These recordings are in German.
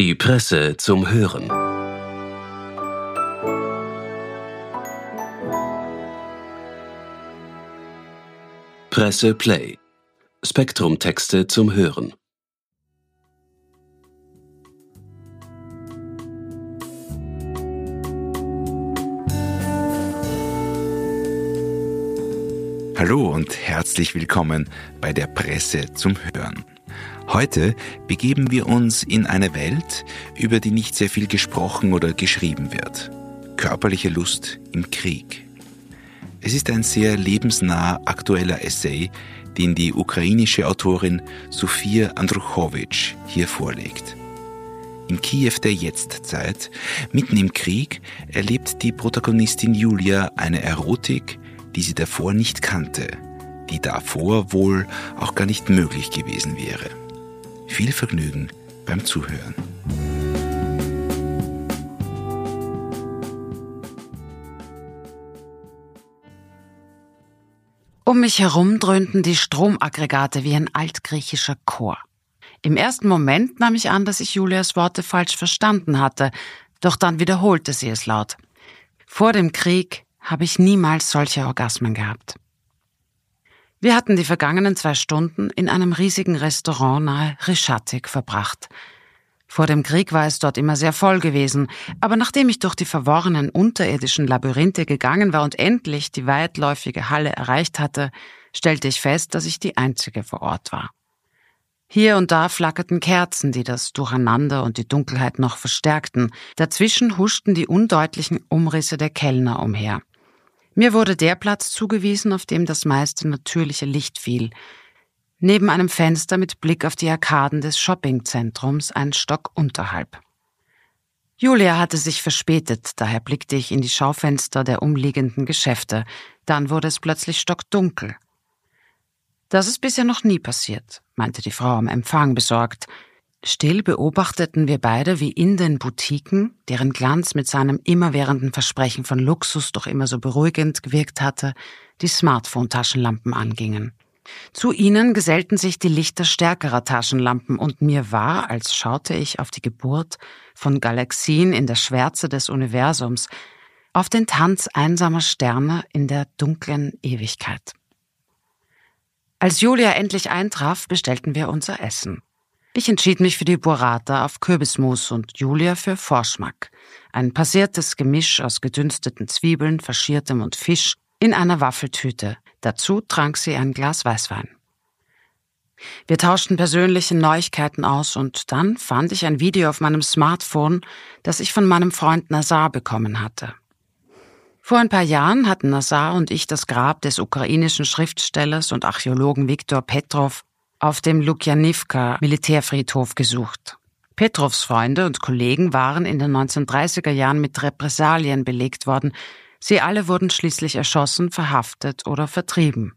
Die Presse zum Hören. Presse Play. Spektrum-Texte zum Hören. Hallo und herzlich willkommen bei der Presse zum Hören. Heute begeben wir uns in eine Welt, über die nicht sehr viel gesprochen oder geschrieben wird. Körperliche Lust im Krieg. Es ist ein sehr lebensnah aktueller Essay, den die ukrainische Autorin Sofia Andruchowitsch hier vorlegt. In Kiew der Jetztzeit, mitten im Krieg, erlebt die Protagonistin Julia eine Erotik, die sie davor nicht kannte, die davor wohl auch gar nicht möglich gewesen wäre. Viel Vergnügen beim Zuhören. Um mich herum dröhnten die Stromaggregate wie ein altgriechischer Chor. Im ersten Moment nahm ich an, dass ich Julias Worte falsch verstanden hatte, doch dann wiederholte sie es laut. Vor dem Krieg habe ich niemals solche Orgasmen gehabt. Wir hatten die vergangenen zwei Stunden in einem riesigen Restaurant nahe Rischatik verbracht. Vor dem Krieg war es dort immer sehr voll gewesen, aber nachdem ich durch die verworrenen unterirdischen Labyrinthe gegangen war und endlich die weitläufige Halle erreicht hatte, stellte ich fest, dass ich die einzige vor Ort war. Hier und da flackerten Kerzen, die das Durcheinander und die Dunkelheit noch verstärkten. Dazwischen huschten die undeutlichen Umrisse der Kellner umher. Mir wurde der Platz zugewiesen, auf dem das meiste natürliche Licht fiel. Neben einem Fenster mit Blick auf die Arkaden des Shoppingzentrums, ein Stock unterhalb. Julia hatte sich verspätet, daher blickte ich in die Schaufenster der umliegenden Geschäfte. Dann wurde es plötzlich stockdunkel. Das ist bisher noch nie passiert, meinte die Frau am Empfang besorgt. Still beobachteten wir beide, wie in den Boutiquen, deren Glanz mit seinem immerwährenden Versprechen von Luxus doch immer so beruhigend gewirkt hatte, die Smartphone-Taschenlampen angingen. Zu ihnen gesellten sich die Lichter stärkerer Taschenlampen und mir war, als schaute ich auf die Geburt von Galaxien in der Schwärze des Universums, auf den Tanz einsamer Sterne in der dunklen Ewigkeit. Als Julia endlich eintraf, bestellten wir unser Essen. Ich entschied mich für die Burrata auf Kürbismus und Julia für Vorschmack. Ein passiertes Gemisch aus gedünsteten Zwiebeln, Faschiertem und Fisch in einer Waffeltüte. Dazu trank sie ein Glas Weißwein. Wir tauschten persönliche Neuigkeiten aus und dann fand ich ein Video auf meinem Smartphone, das ich von meinem Freund Nazar bekommen hatte. Vor ein paar Jahren hatten Nazar und ich das Grab des ukrainischen Schriftstellers und Archäologen Viktor Petrov auf dem Lukjanivka Militärfriedhof gesucht. Petrovs Freunde und Kollegen waren in den 1930er Jahren mit Repressalien belegt worden. Sie alle wurden schließlich erschossen, verhaftet oder vertrieben.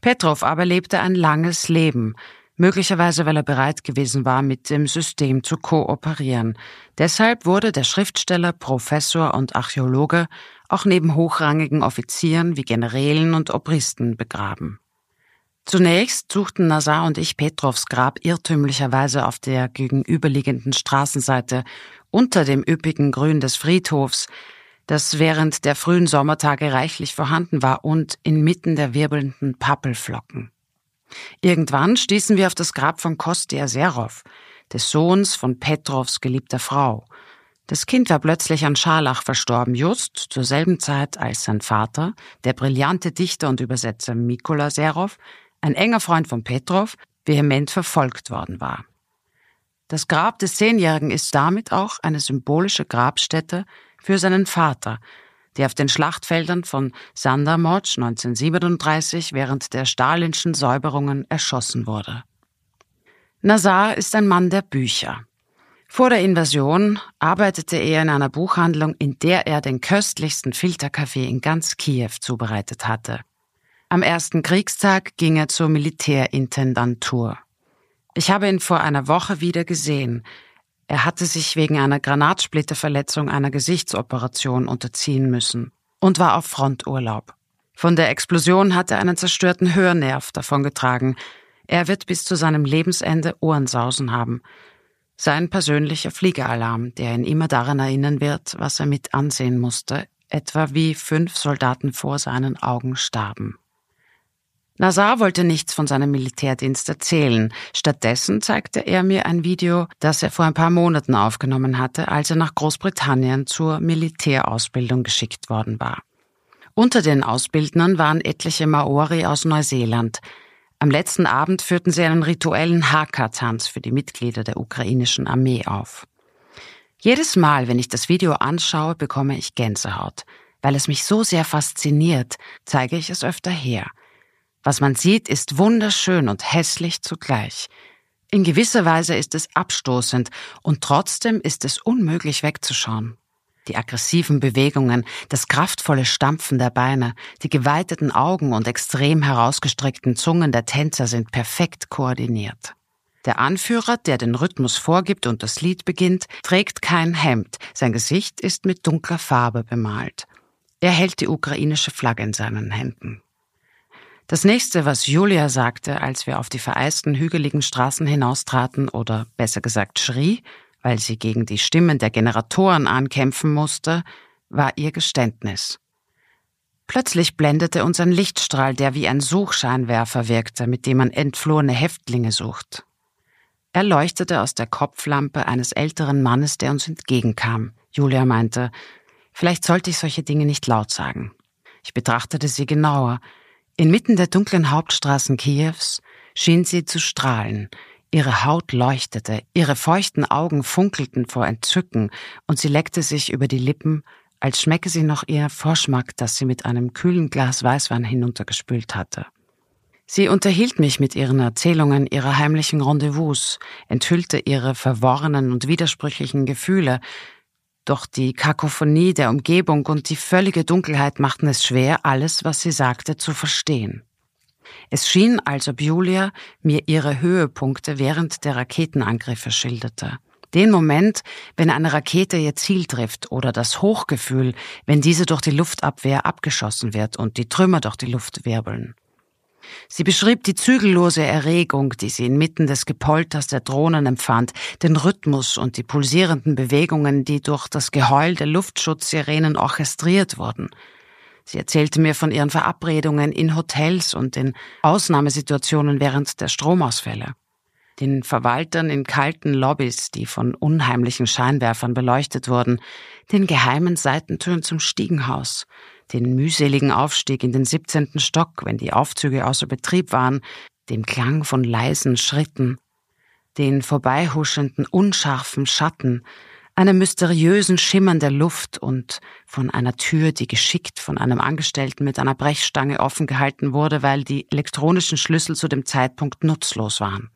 Petrov aber lebte ein langes Leben, möglicherweise weil er bereit gewesen war, mit dem System zu kooperieren. Deshalb wurde der Schriftsteller, Professor und Archäologe auch neben hochrangigen Offizieren wie Generälen und Obristen begraben. Zunächst suchten Nazar und ich Petrovs Grab irrtümlicherweise auf der gegenüberliegenden Straßenseite unter dem üppigen Grün des Friedhofs, das während der frühen Sommertage reichlich vorhanden war und inmitten der wirbelnden Pappelflocken. Irgendwann stießen wir auf das Grab von Kostya Serov, des Sohns von Petrovs geliebter Frau. Das Kind war plötzlich an Scharlach verstorben, just zur selben Zeit, als sein Vater, der brillante Dichter und Übersetzer Mikola Serov, ein enger Freund von Petrov, vehement verfolgt worden war. Das Grab des Zehnjährigen ist damit auch eine symbolische Grabstätte für seinen Vater, der auf den Schlachtfeldern von Sandermotsch 1937 während der stalinschen Säuberungen erschossen wurde. Nazar ist ein Mann der Bücher. Vor der Invasion arbeitete er in einer Buchhandlung, in der er den köstlichsten Filterkaffee in ganz Kiew zubereitet hatte. Am ersten Kriegstag ging er zur Militärintendantur. Ich habe ihn vor einer Woche wieder gesehen. Er hatte sich wegen einer Granatsplitterverletzung einer Gesichtsoperation unterziehen müssen und war auf Fronturlaub. Von der Explosion hat er einen zerstörten Hörnerv davongetragen. Er wird bis zu seinem Lebensende Ohrensausen haben. Sein persönlicher Fliegeralarm, der ihn immer daran erinnern wird, was er mit ansehen musste, etwa wie fünf Soldaten vor seinen Augen starben. Nazar wollte nichts von seinem Militärdienst erzählen. Stattdessen zeigte er mir ein Video, das er vor ein paar Monaten aufgenommen hatte, als er nach Großbritannien zur Militärausbildung geschickt worden war. Unter den Ausbildnern waren etliche Maori aus Neuseeland. Am letzten Abend führten sie einen rituellen Haka-Tanz für die Mitglieder der ukrainischen Armee auf. Jedes Mal, wenn ich das Video anschaue, bekomme ich Gänsehaut. Weil es mich so sehr fasziniert, zeige ich es öfter her. Was man sieht, ist wunderschön und hässlich zugleich. In gewisser Weise ist es abstoßend und trotzdem ist es unmöglich wegzuschauen. Die aggressiven Bewegungen, das kraftvolle Stampfen der Beine, die geweiteten Augen und extrem herausgestreckten Zungen der Tänzer sind perfekt koordiniert. Der Anführer, der den Rhythmus vorgibt und das Lied beginnt, trägt kein Hemd, sein Gesicht ist mit dunkler Farbe bemalt. Er hält die ukrainische Flagge in seinen Händen. Das nächste, was Julia sagte, als wir auf die vereisten hügeligen Straßen hinaustraten oder besser gesagt schrie, weil sie gegen die Stimmen der Generatoren ankämpfen musste, war ihr Geständnis. Plötzlich blendete uns ein Lichtstrahl, der wie ein Suchscheinwerfer wirkte, mit dem man entflohene Häftlinge sucht. Er leuchtete aus der Kopflampe eines älteren Mannes, der uns entgegenkam. Julia meinte, vielleicht sollte ich solche Dinge nicht laut sagen. Ich betrachtete sie genauer. Inmitten der dunklen Hauptstraßen Kiews schien sie zu strahlen. Ihre Haut leuchtete, ihre feuchten Augen funkelten vor Entzücken, und sie leckte sich über die Lippen, als schmecke sie noch ihr Vorschmack, das sie mit einem kühlen Glas Weißwein hinuntergespült hatte. Sie unterhielt mich mit ihren Erzählungen ihrer heimlichen Rendezvous, enthüllte ihre verworrenen und widersprüchlichen Gefühle, doch die Kakophonie der Umgebung und die völlige Dunkelheit machten es schwer, alles, was sie sagte, zu verstehen. Es schien, als ob Julia mir ihre Höhepunkte während der Raketenangriffe schilderte. Den Moment, wenn eine Rakete ihr Ziel trifft oder das Hochgefühl, wenn diese durch die Luftabwehr abgeschossen wird und die Trümmer durch die Luft wirbeln. Sie beschrieb die zügellose Erregung, die sie inmitten des Gepolters der Drohnen empfand, den Rhythmus und die pulsierenden Bewegungen, die durch das Geheul der Luftschutzsirenen orchestriert wurden. Sie erzählte mir von ihren Verabredungen in Hotels und in Ausnahmesituationen während der Stromausfälle, den Verwaltern in kalten Lobbys, die von unheimlichen Scheinwerfern beleuchtet wurden, den geheimen Seitentüren zum Stiegenhaus, den mühseligen Aufstieg in den 17. Stock, wenn die Aufzüge außer Betrieb waren, dem Klang von leisen Schritten, den vorbeihuschenden, unscharfen Schatten, einem mysteriösen Schimmern der Luft und von einer Tür, die geschickt von einem Angestellten mit einer Brechstange offen gehalten wurde, weil die elektronischen Schlüssel zu dem Zeitpunkt nutzlos waren.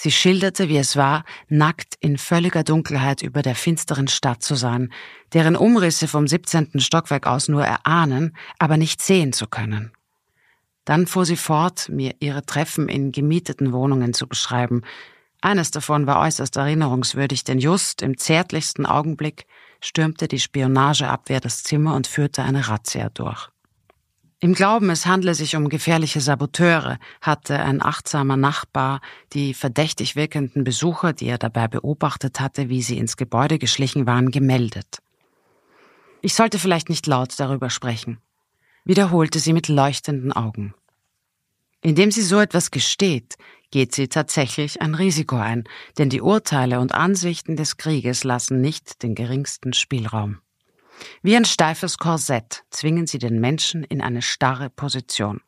Sie schilderte, wie es war, nackt in völliger Dunkelheit über der finsteren Stadt zu sein, deren Umrisse vom 17. Stockwerk aus nur erahnen, aber nicht sehen zu können. Dann fuhr sie fort, mir ihre Treffen in gemieteten Wohnungen zu beschreiben. Eines davon war äußerst erinnerungswürdig, denn just im zärtlichsten Augenblick stürmte die Spionageabwehr das Zimmer und führte eine Razzia durch. Im Glauben, es handle sich um gefährliche Saboteure, hatte ein achtsamer Nachbar die verdächtig wirkenden Besucher, die er dabei beobachtet hatte, wie sie ins Gebäude geschlichen waren, gemeldet. Ich sollte vielleicht nicht laut darüber sprechen, wiederholte sie mit leuchtenden Augen. Indem sie so etwas gesteht, geht sie tatsächlich ein Risiko ein, denn die Urteile und Ansichten des Krieges lassen nicht den geringsten Spielraum. Wie ein steifes Korsett zwingen sie den Menschen in eine starre Position.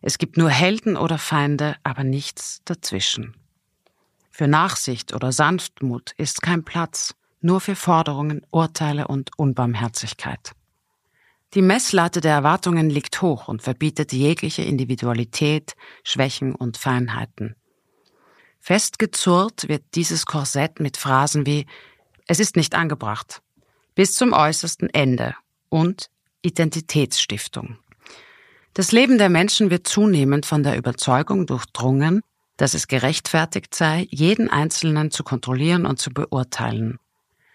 Es gibt nur Helden oder Feinde, aber nichts dazwischen. Für Nachsicht oder Sanftmut ist kein Platz, nur für Forderungen, Urteile und Unbarmherzigkeit. Die Messlatte der Erwartungen liegt hoch und verbietet jegliche Individualität, Schwächen und Feinheiten. Festgezurrt wird dieses Korsett mit Phrasen wie Es ist nicht angebracht, bis zum äußersten Ende und Identitätsstiftung. Das Leben der Menschen wird zunehmend von der Überzeugung durchdrungen, dass es gerechtfertigt sei, jeden Einzelnen zu kontrollieren und zu beurteilen.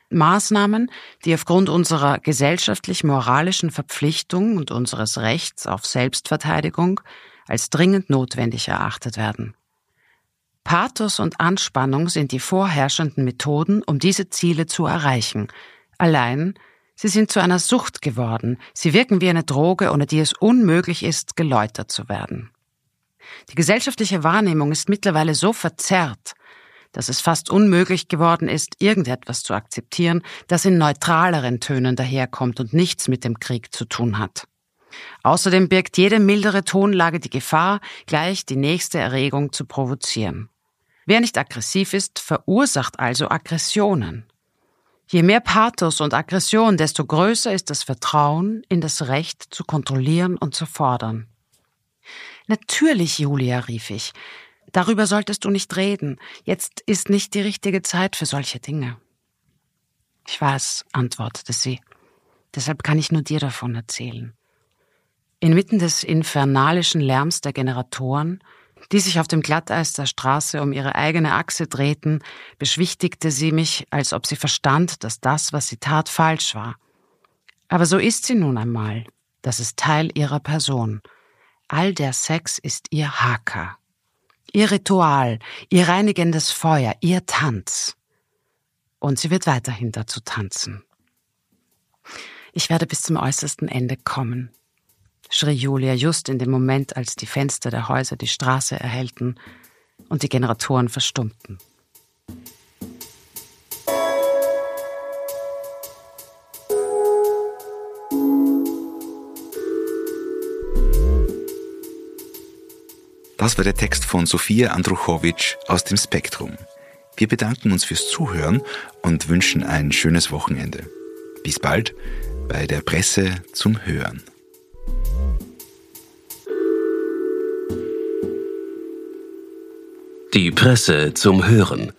Maßnahmen, die aufgrund unserer gesellschaftlich-moralischen Verpflichtung und unseres Rechts auf Selbstverteidigung als dringend notwendig erachtet werden. Pathos und Anspannung sind die vorherrschenden Methoden, um diese Ziele zu erreichen. Allein, sie sind zu einer Sucht geworden, sie wirken wie eine Droge, ohne die es unmöglich ist, geläutert zu werden. Die gesellschaftliche Wahrnehmung ist mittlerweile so verzerrt, dass es fast unmöglich geworden ist, irgendetwas zu akzeptieren, das in neutraleren Tönen daherkommt und nichts mit dem Krieg zu tun hat. Außerdem birgt jede mildere Tonlage die Gefahr, gleich die nächste Erregung zu provozieren. Wer nicht aggressiv ist, verursacht also Aggressionen. Je mehr Pathos und Aggression, desto größer ist das Vertrauen in das Recht zu kontrollieren und zu fordern. Natürlich, Julia, rief ich. Darüber solltest du nicht reden. Jetzt ist nicht die richtige Zeit für solche Dinge. Ich weiß, antwortete sie. Deshalb kann ich nur dir davon erzählen. Inmitten des infernalischen Lärms der Generatoren, die sich auf dem Glatteis der Straße um ihre eigene Achse drehten, beschwichtigte sie mich, als ob sie verstand, dass das, was sie tat, falsch war. Aber so ist sie nun einmal. Das ist Teil ihrer Person. All der Sex ist ihr Haka. Ihr Ritual, ihr reinigendes Feuer, ihr Tanz. Und sie wird weiterhin dazu tanzen. Ich werde bis zum äußersten Ende kommen, schrie Julia just in dem Moment, als die Fenster der Häuser die Straße erhellten und die Generatoren verstummten. Das war der Text von Sofia Andruchowitsch aus dem Spektrum. Wir bedanken uns fürs Zuhören und wünschen ein schönes Wochenende. Bis bald bei der Presse zum Hören. Die Presse zum Hören.